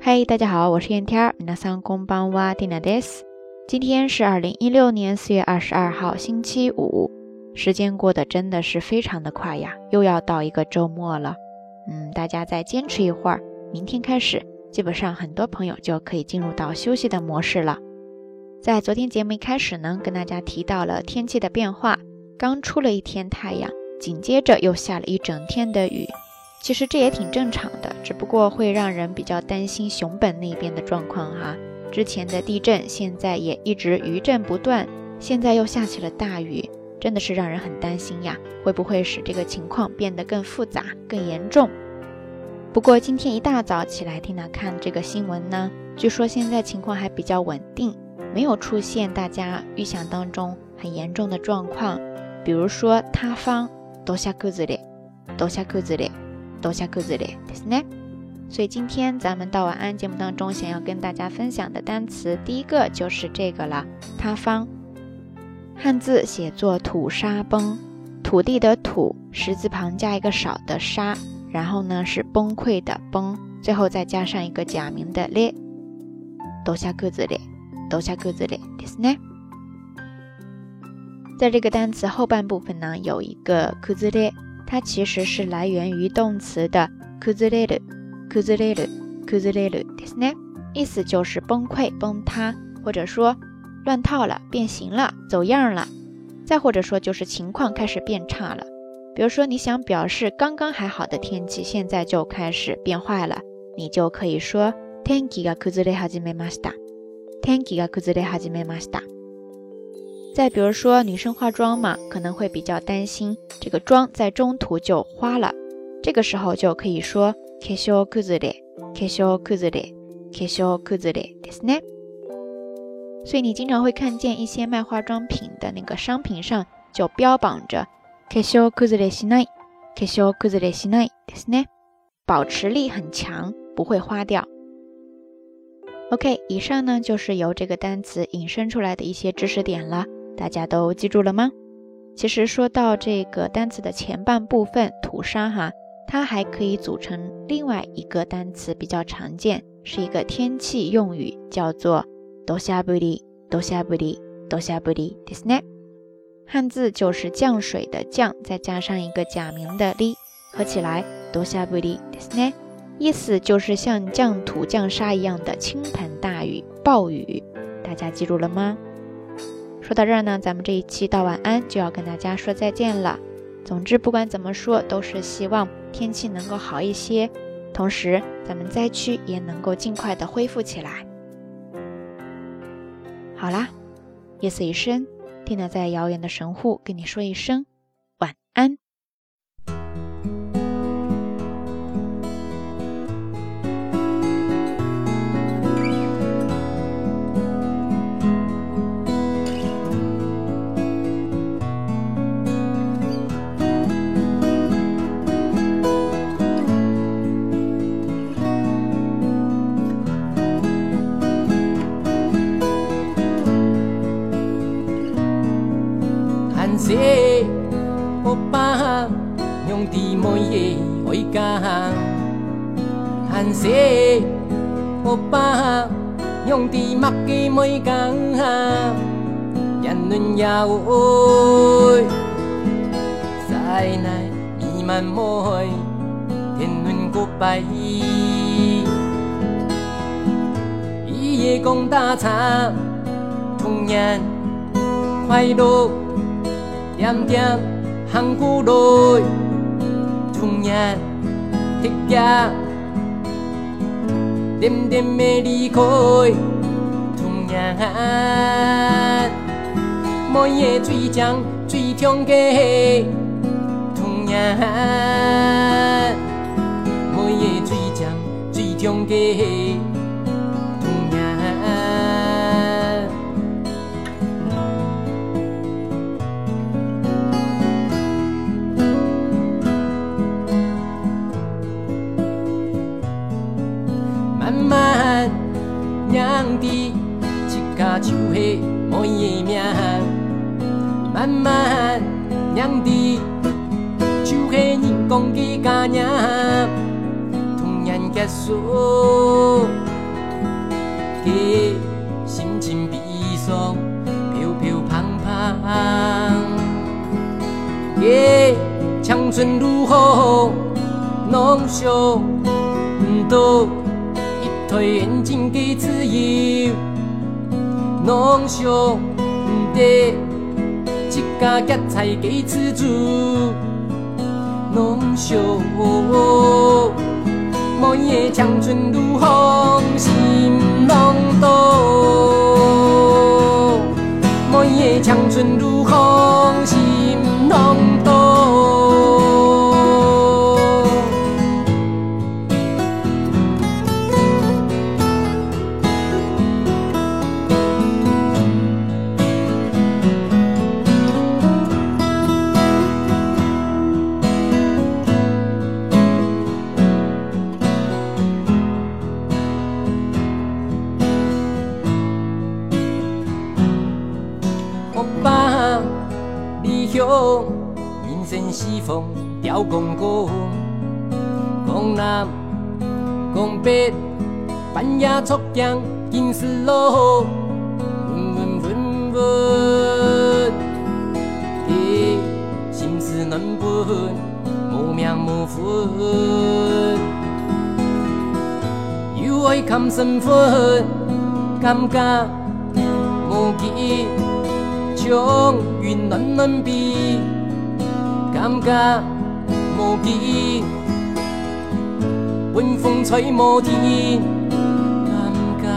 嗨，大家好，我是燕天儿。皆さんこんばんは、ディナです。今天是二零一六年四月二十二号，星期五。时间过得真的是非常的快呀，又要到一个周末了。嗯，大家再坚持一会儿，明天开始，基本上很多朋友就可以进入到休息的模式了。在昨天节目一开始呢，跟大家提到了天气的变化，刚出了一天太阳，紧接着又下了一整天的雨。 其实这也挺正常的，只不过会让人比较担心熊本那边的状况哈。之前的地震，现在也一直余震不断，现在又下起了大雨，真的是让人很担心呀。会不会使这个情况变得更复杂、更严重？不过今天一大早起来听他看这个新闻呢，据说现在情况还比较稳定，没有出现大家预想当中很严重的状况，比如说塌方、多下裤子里、多下裤子里。多下裤子里，ですね。所以今天咱们到晚安节目当中，想要跟大家分享的单词，第一个就是这个了，塌方。汉字写作土沙崩，土地的土，石字旁加一个少的沙，然后呢是崩溃的崩，最后再加上一个假名的咧。多下裤子里，多下裤子里，ですね。在这个单词后半部分呢，有一个裤子里。 它其实是来源于动词的 kuzureru，kuzureru，kuzureru，ですね。意思就是崩溃、崩塌，或者说乱套了、变形了、走样了。再或者说就是情况开始变差了。比如说你想表示刚刚还好的天气，现在就开始变坏了，你就可以说天気が崩れ始めました。天気が崩れ始めました。 再比如说，女生化妆嘛，可能会比较担心这个妆在中途就花了，这个时候就可以说化粧崩れ、化粧崩れ、化粧崩れですね。所以你经常会看见一些卖化妆品的那个商品上就标榜着化粧崩れしない、化粧崩れしないですね，保持力很强，不会花掉。OK，以上呢就是由这个单词引申出来的一些知识点了。 大家都记住了吗？其实说到这个单词的前半部分土沙哈，它还可以组成另外一个单词，比较常见，是一个天气用语，叫做多下布里多下布里多下布里ですね。汉字就是降水的降，再加上一个假名的里，合起来多下布里ですね。意思就是像降土降沙一样的倾盆大雨、暴雨。大家记住了吗？ 说到这儿呢，咱们这一期道晚安就要跟大家说再见了。总之，不管怎么说，都是希望天气能够好一些，同时咱们灾区也能够尽快的恢复起来。好啦，夜色已深，听娜在遥远的神户跟你说一声晚安。难舍，我把娘的妹也回家，难舍，我把娘的妈的妹讲哈，人伦要爱，灾难弥漫爱，天南孤白，一夜共大餐，童年快乐。点点含孤泪，吞咽的夹，点点的离开，吞咽。每夜最强最痛的吞咽，每夜最强最痛的。痛红枝，一家树下每个名，慢慢娘的，树下人讲几家酿，突然结束，给心情悲伤，飘飘胖胖，给青春如风，浓烧唔多。推眼睛给自由，浓想不得一家夹菜给吃住，浓想。每夜青春如风，心浪荡。每夜青春如风，心浪人生西风调公公，江南江北半夜速行金丝路，温温温温的心思难分，无名无分，有爱看身份，感觉无记。将云暖暖比，感觉无记，晚风吹无天，感觉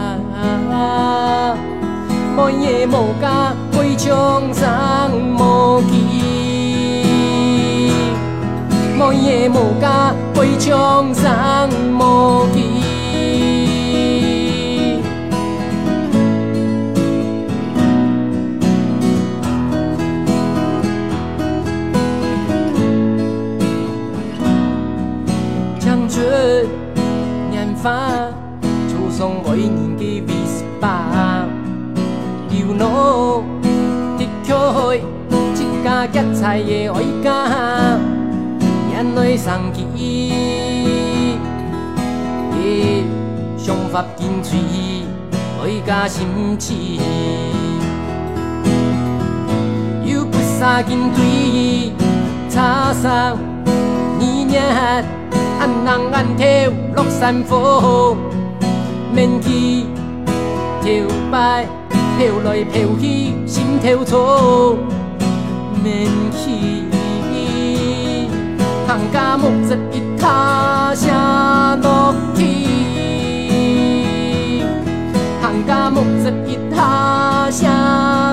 每夜无家归乡上无记，每夜无家归乡上将军年华，初送爱年嘅二十八，流落的开一家夹菜嘅爱家，眼泪生起，嘅想法紧嘴，爱家心切，又不杀紧对，插上年年。按人按跳落山坡，免去跳摆飘来飘去心头错，免去行家木子一塌声落去，行家木子一塌声。